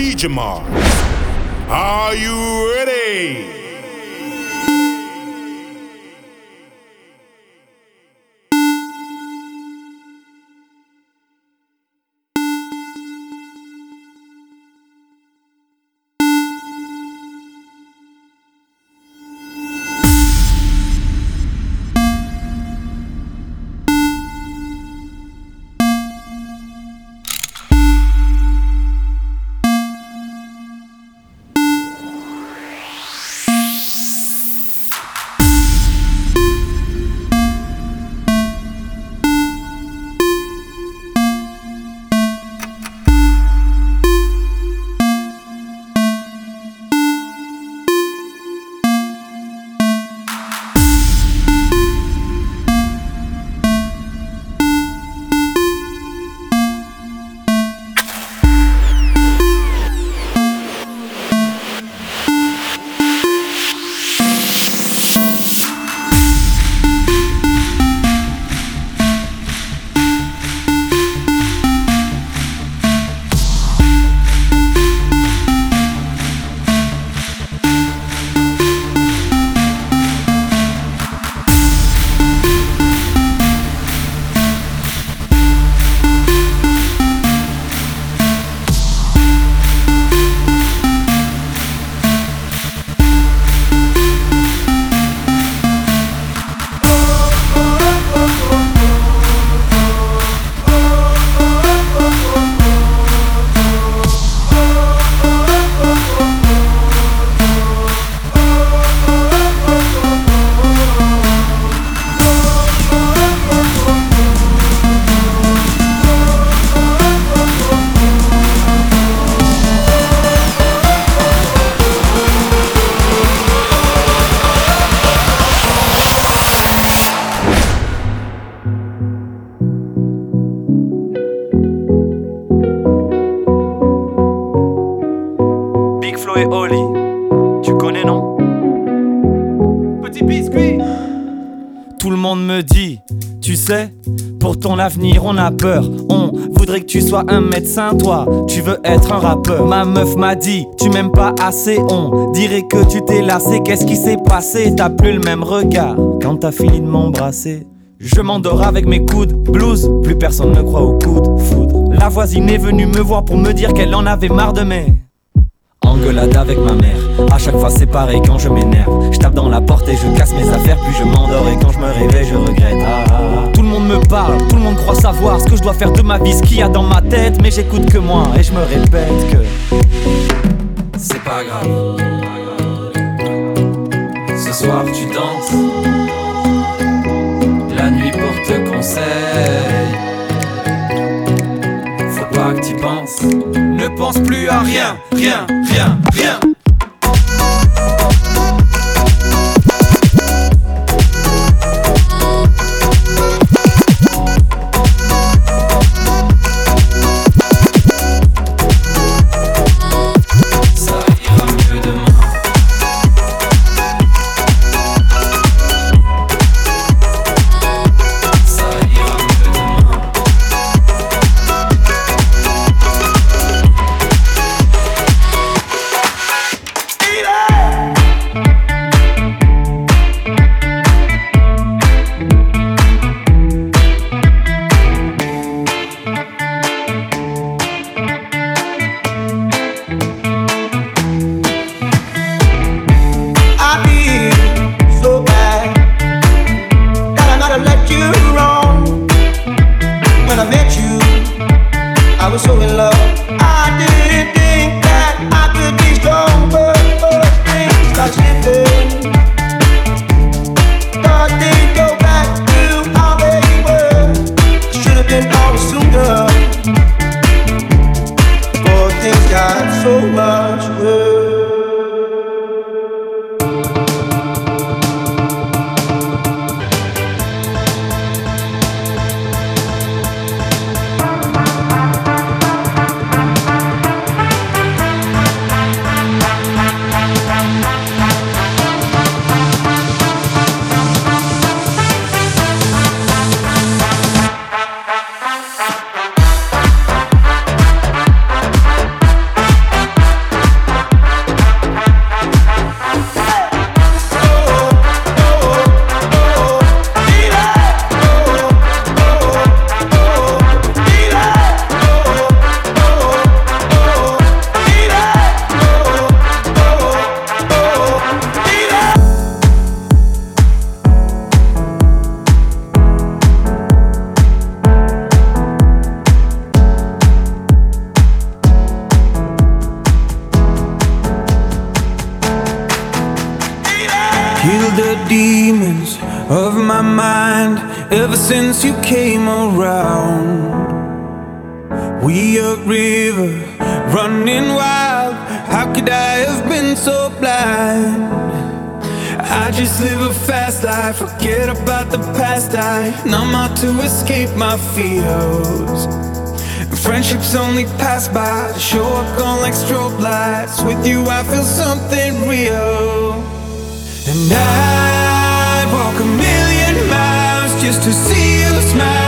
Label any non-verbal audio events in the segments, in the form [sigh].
DJ Mars. Are you ready? On a peur. On voudrait que tu sois un médecin, toi, tu veux être un rappeur. Ma meuf m'a dit, tu m'aimes pas assez, on dirait que tu t'es lassé. Qu'est-ce qui s'est passé? T'as plus le même regard quand t'as fini de m'embrasser. Je m'endors avec mes coudes, blues, plus personne ne croit au coude, foudre. La voisine est venue me voir pour me dire qu'elle en avait marre de mes engueulade avec ma mère. À chaque fois c'est quand je m'énerve. Je tape dans la porte et je casse mes affaires, puis je m'endors et quand je me réveille je regrette. Ah, ah, ah. Le monde me parle, tout le monde croit savoir ce que je dois faire de ma vie, ce qu'il y a dans ma tête, mais j'écoute que moi et je me répète que c'est pas grave. Ce soir tu danses, la nuit pour te conseiller. Faut pas que tu penses, ne pense plus à rien, rien, rien, rien. We a river running wild. How could I have been so blind? I just live a fast life, forget about the past. I numb out to escape my fears. Friendships only pass by, show up gone like strobe lights. With you, I feel something real. And I'd walk a million miles just to see you smile.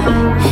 Hey [laughs]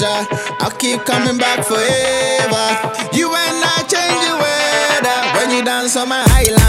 pleasure. I'll keep coming back forever. You and I change the weather when you dance on my island.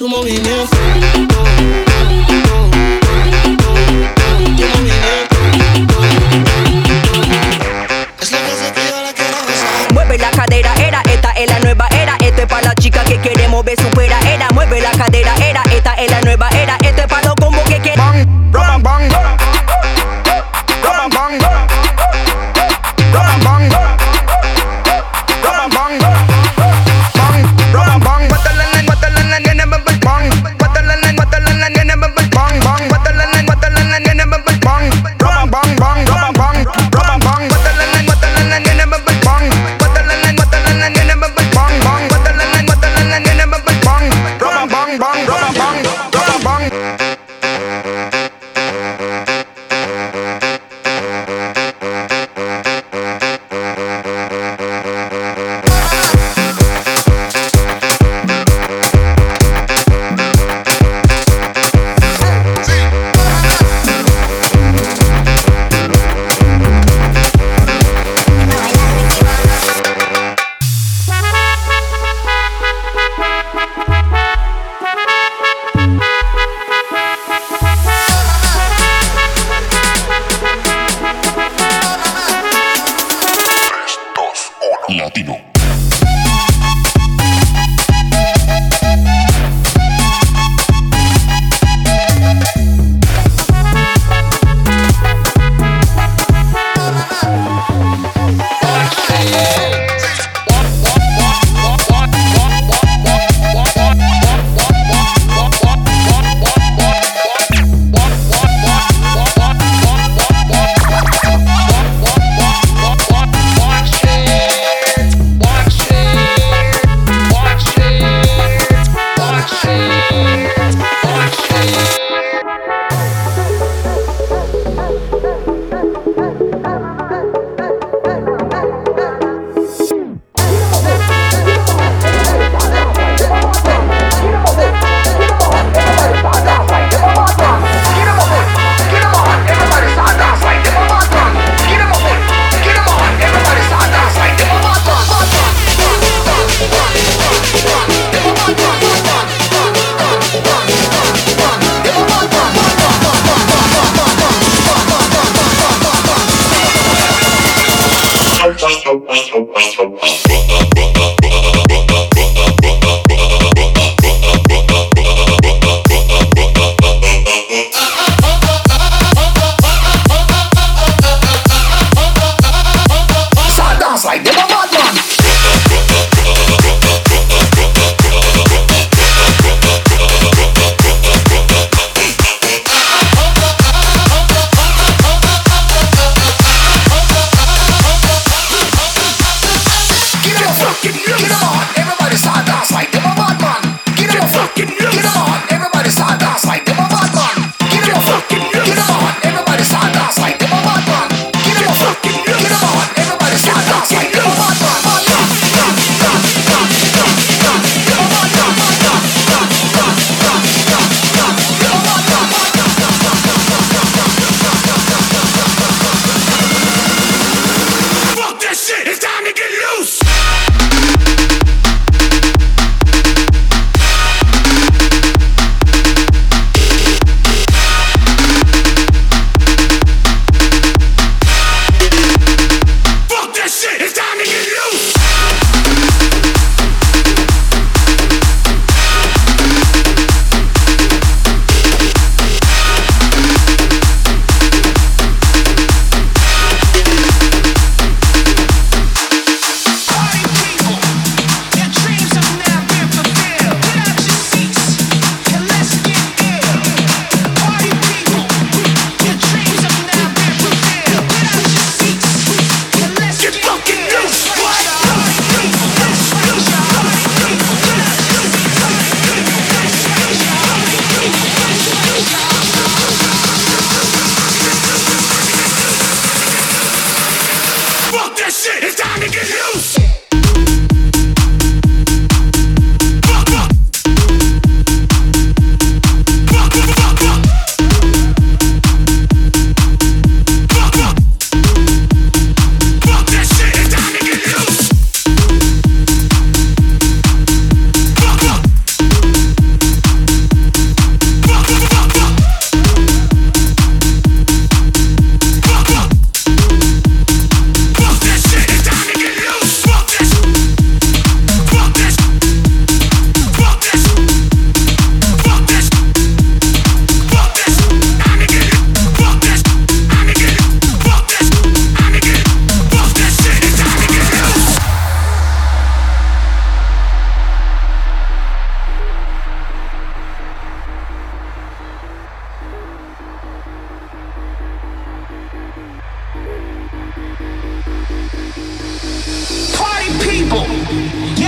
su movimiento.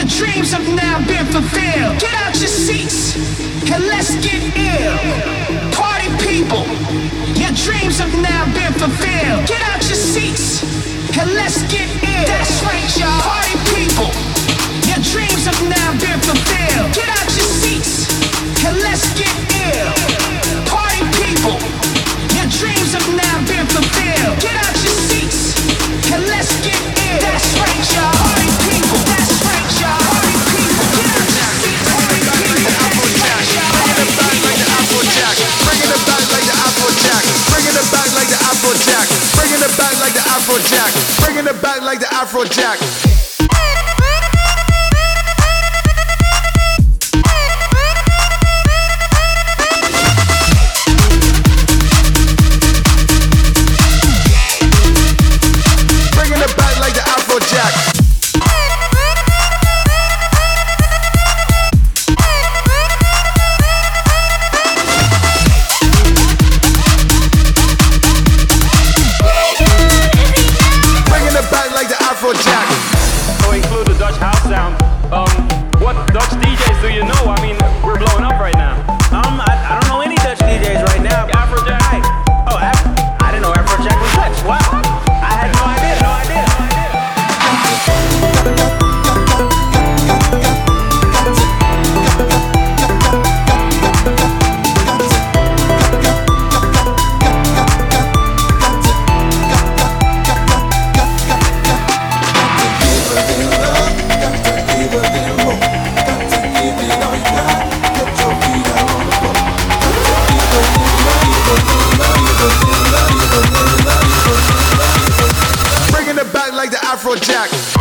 Your dreams have now been fulfilled. Get out your seats and let's get ill. Party people, your dreams have now been fulfilled. Get out your seats and let's get ill. That's right, y'all. Party people, your dreams have now been fulfilled. Get out your seats and let's get ill. Afrojack. Bringing it back like the Afrojack. Jack.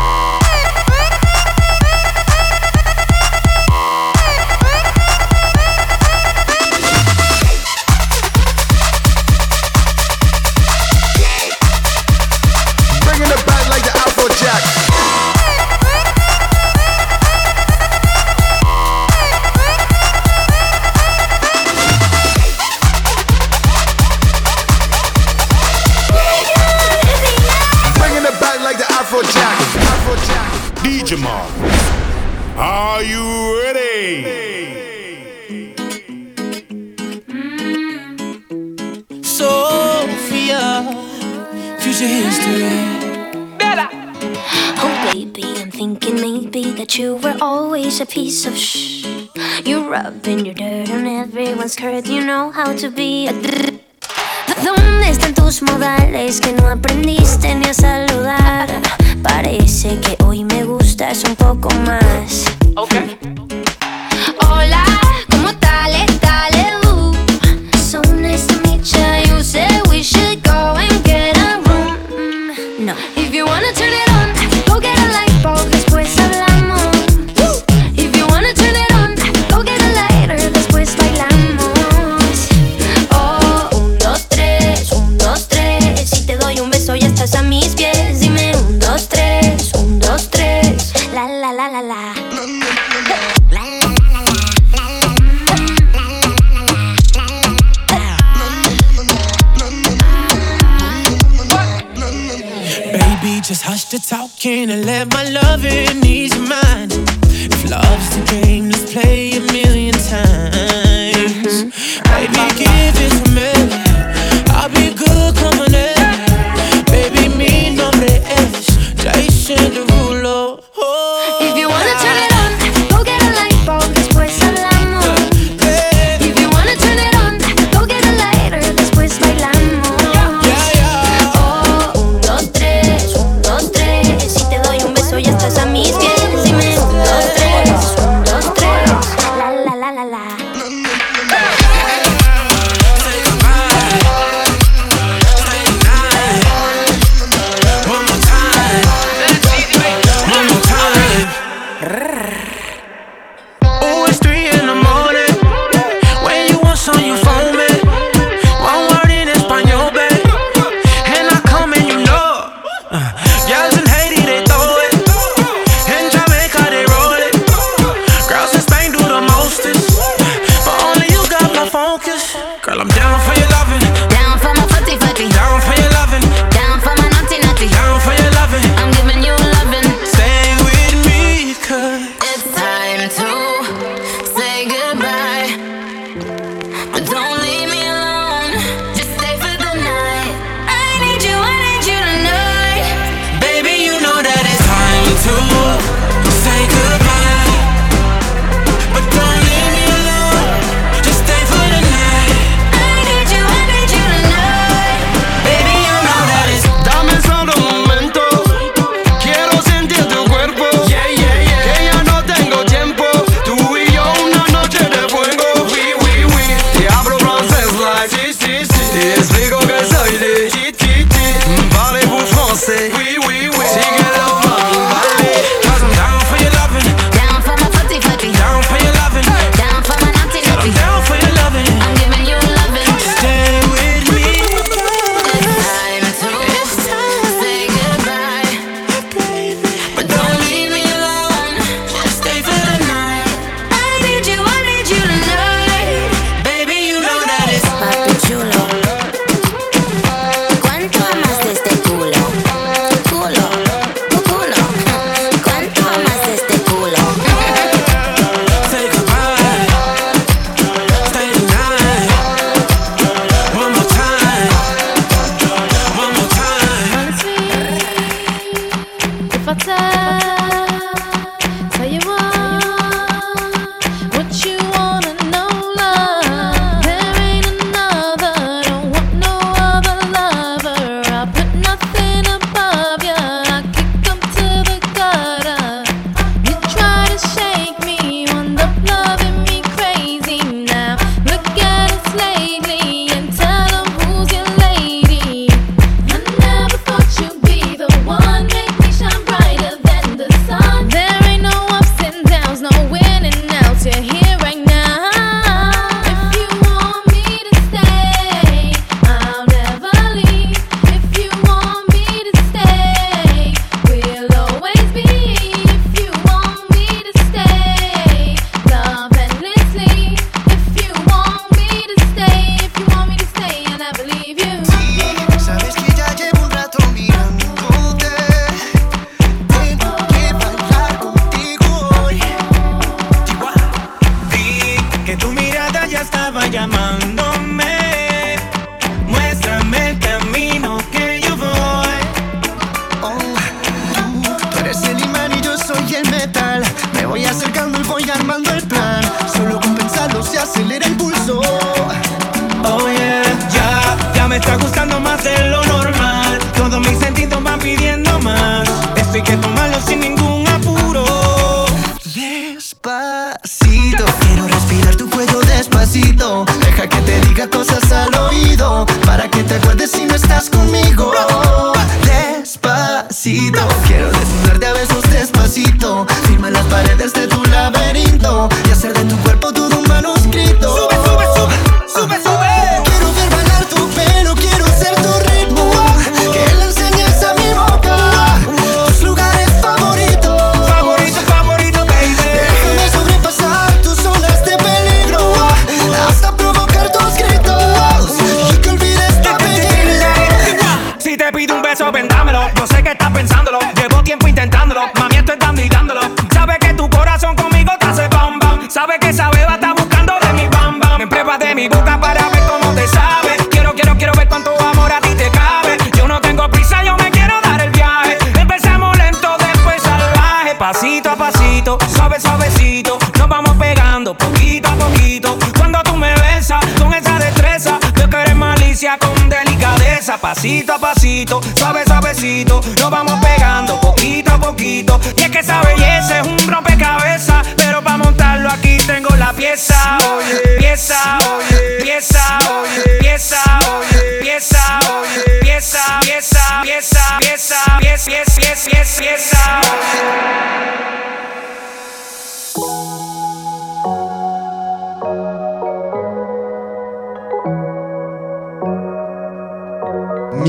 estaba llamando.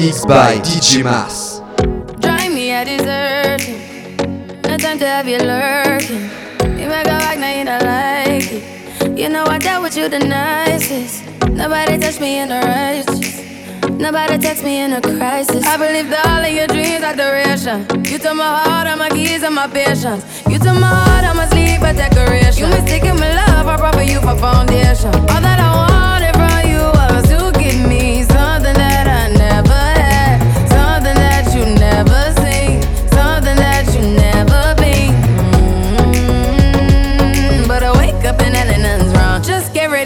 mixed by DJ Mass. Drive me, I deserve it. No time to have you lurking. You might go back, now you don't like it. You know I dealt with you the nicest. Nobody touched me in the righteous. Nobody touched me in a crisis. I believed all of your dreams are duration. You took my heart, all my keys, and my patience. You took my heart, all my sleep, a decoration. You mistaken my love, I brought for you for foundation. All that I want.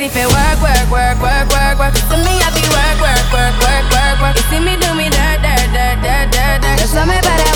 if it work, work, work, work, work, work. To me, I be work, work, work, work, work, work. You see me do me da da da da da da. Tell me about.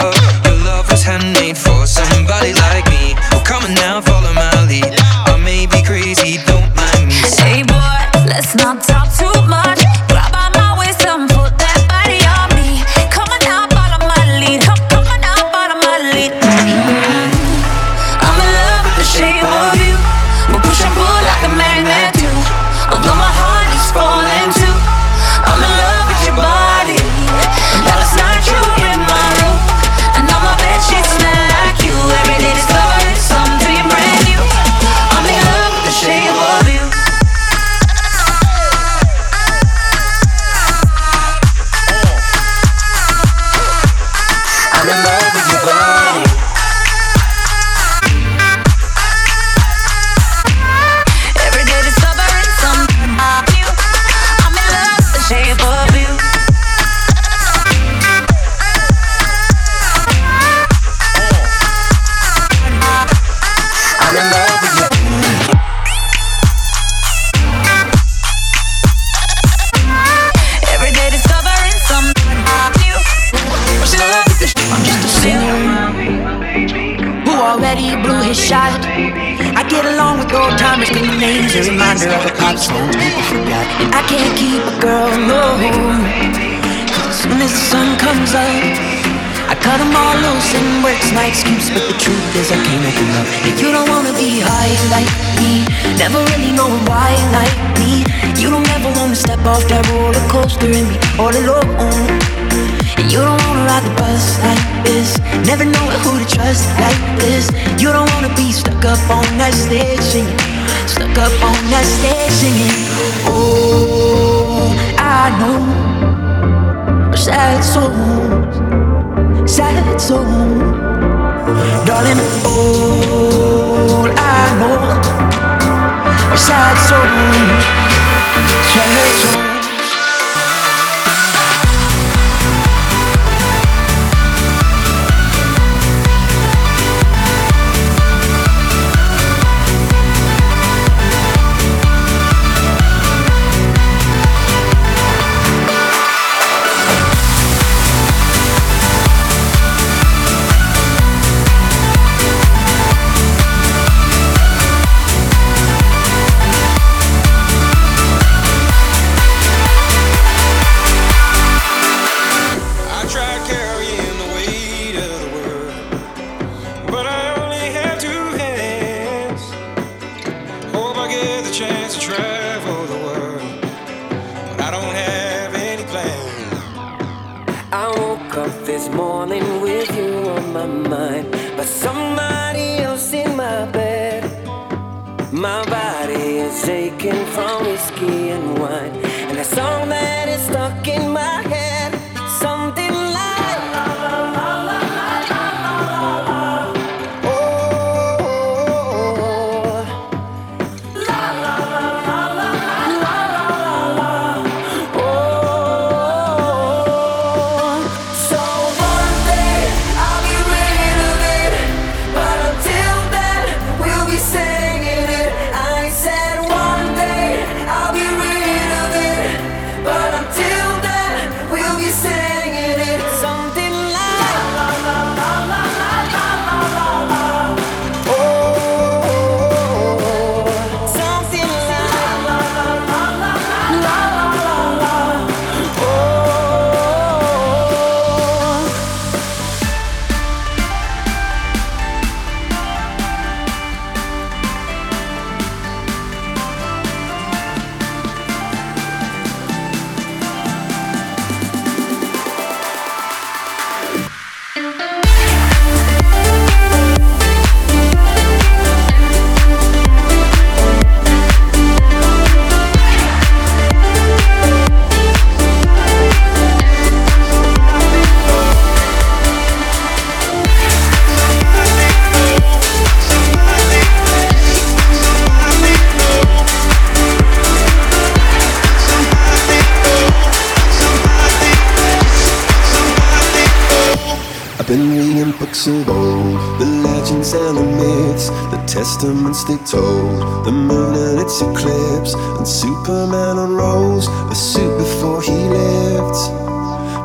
Testaments they told. The moon and its eclipse And Superman unrolls. A suit before he lived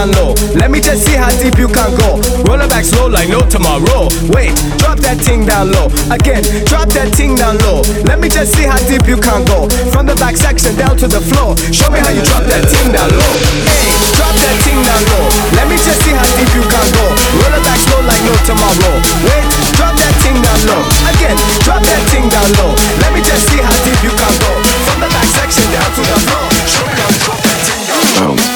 down low. Let me just see how deep you can go. Roll it back slow like no tomorrow. Wait, drop that thing down low. Again, drop that thing down low. Let me just see how deep you can go. From the back section down to the floor. Show me how you drop that thing down low. Hey, drop that thing down low. Let me just see how deep you can go. Roll it back slow like no tomorrow. Wait, drop that thing down low. Again, drop that thing down low. Let me just see how deep you can go. From the back section down to the floor. Show me how you drop that thing down low.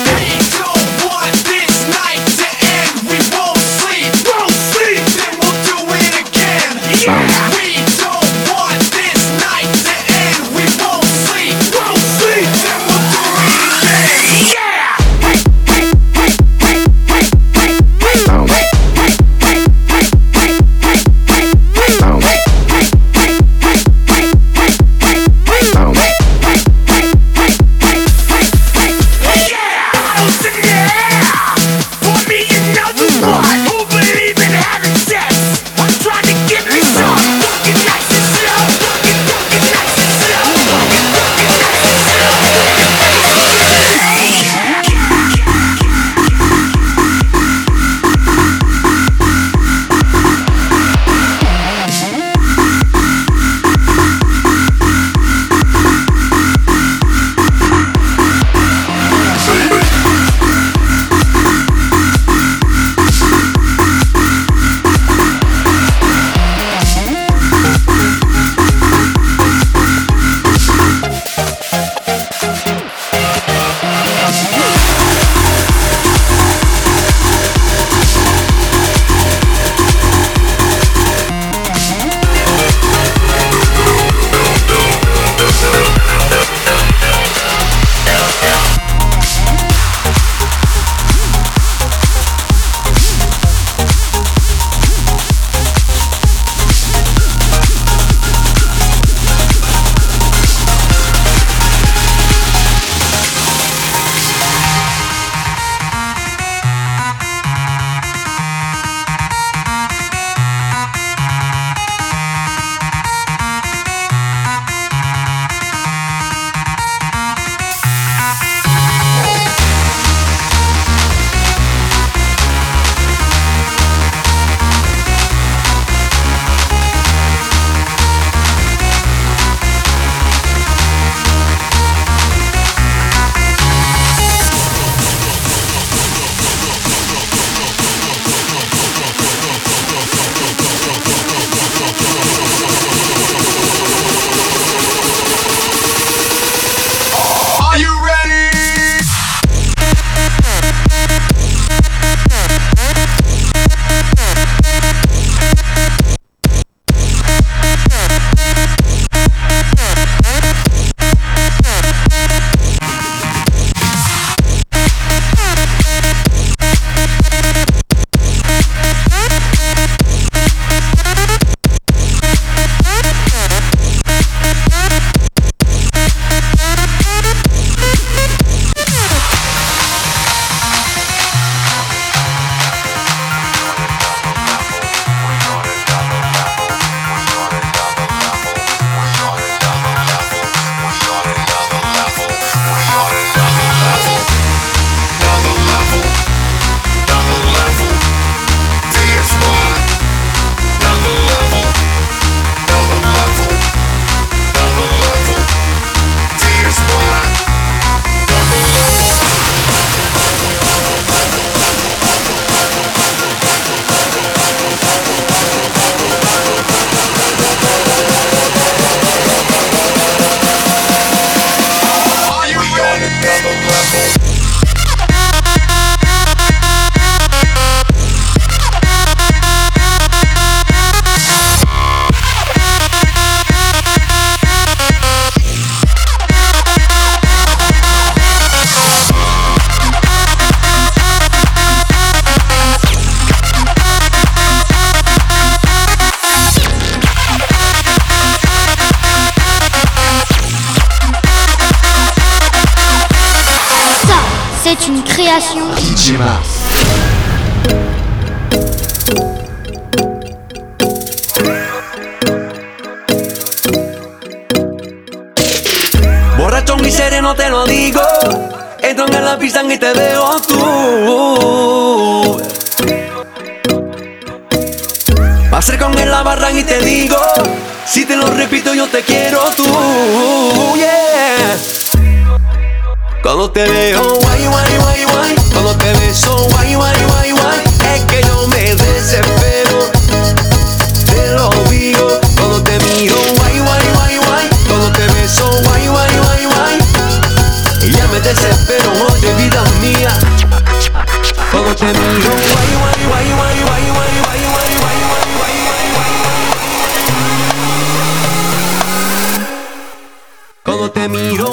ってみろ」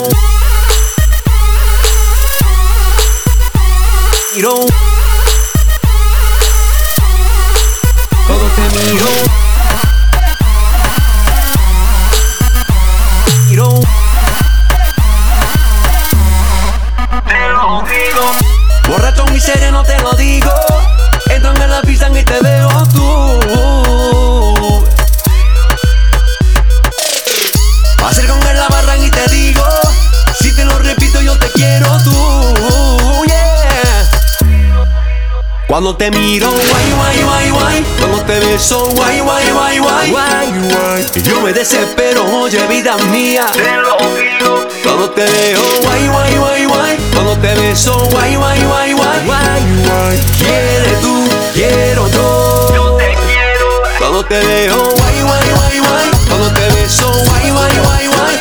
「色」cuando te miro. Guay, guay, guay, guay, cuando te beso. Guay, guay, guay, guay, guay, guay. Yo me desespero, oye, vida mía. Te lo pido. Cuando te veo, guay, guay, guay, guay, cuando te beso. Guay, guay, guay, guay, guay, guay. Quieres tú, quiero yo. Yo te quiero. Cuando te veo, guay, guay, guay, guay, cuando te beso. Guay, guay, guay, guay.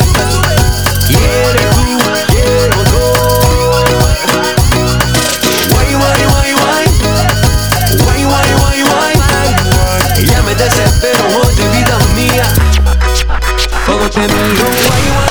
却没有未完。